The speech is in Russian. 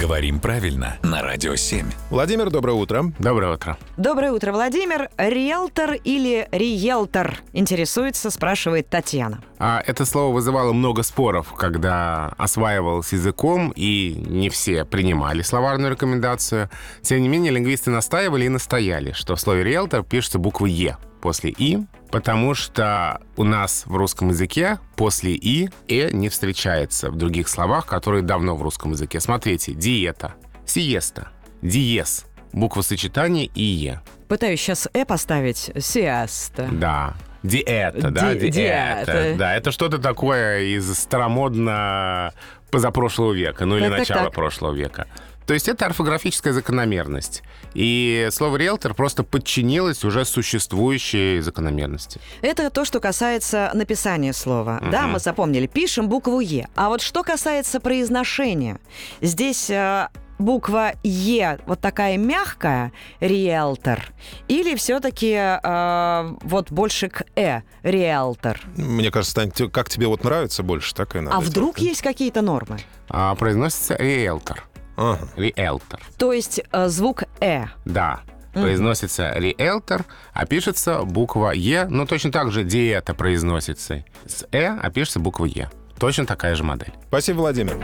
Говорим правильно на Радио 7. Владимир, доброе утро. Доброе утро. Доброе утро, Владимир. Риэлтор или риэлтор? Интересуется, спрашивает Татьяна. А это слово вызывало много споров, когда осваивалось языком, и не все принимали словарную рекомендацию. Тем не менее, лингвисты настаивали и настояли, что в слове «риэлтор» пишется буква «е» после «и», потому что у нас в русском языке после «и» «э» не встречается в других словах, которые давно в русском языке. Смотрите, диета, сиеста, диез, буква сочетания «ие». Пытаюсь сейчас «э» поставить. Сиаста. Да. Диета, да, Ди- диета. диета. Да, это что-то такое из старомодно позапрошлого века, ну или Так, так, начала так. прошлого века. То есть это орфографическая закономерность. И слово «риэлтор» просто подчинилось уже существующей закономерности. Это то, что касается написания слова. Да, мы запомнили, пишем букву «е». А вот что касается произношения, здесь э, буква «е» вот такая мягкая, риэлтор, или все-таки вот больше к «э», риэлтор? Мне кажется, Тань, как тебе вот нравится больше, так и надо. А вдруг делать. есть какие-то нормы? А произносится «риэлтор». Ага. «Риэлтор». То есть э, звук «э». Да. Произносится «риэлтор», а пишется буква «е». Ну, точно так же «диета» произносится с «э», а пишется буква «е». Точно такая же модель. Спасибо, Владимир.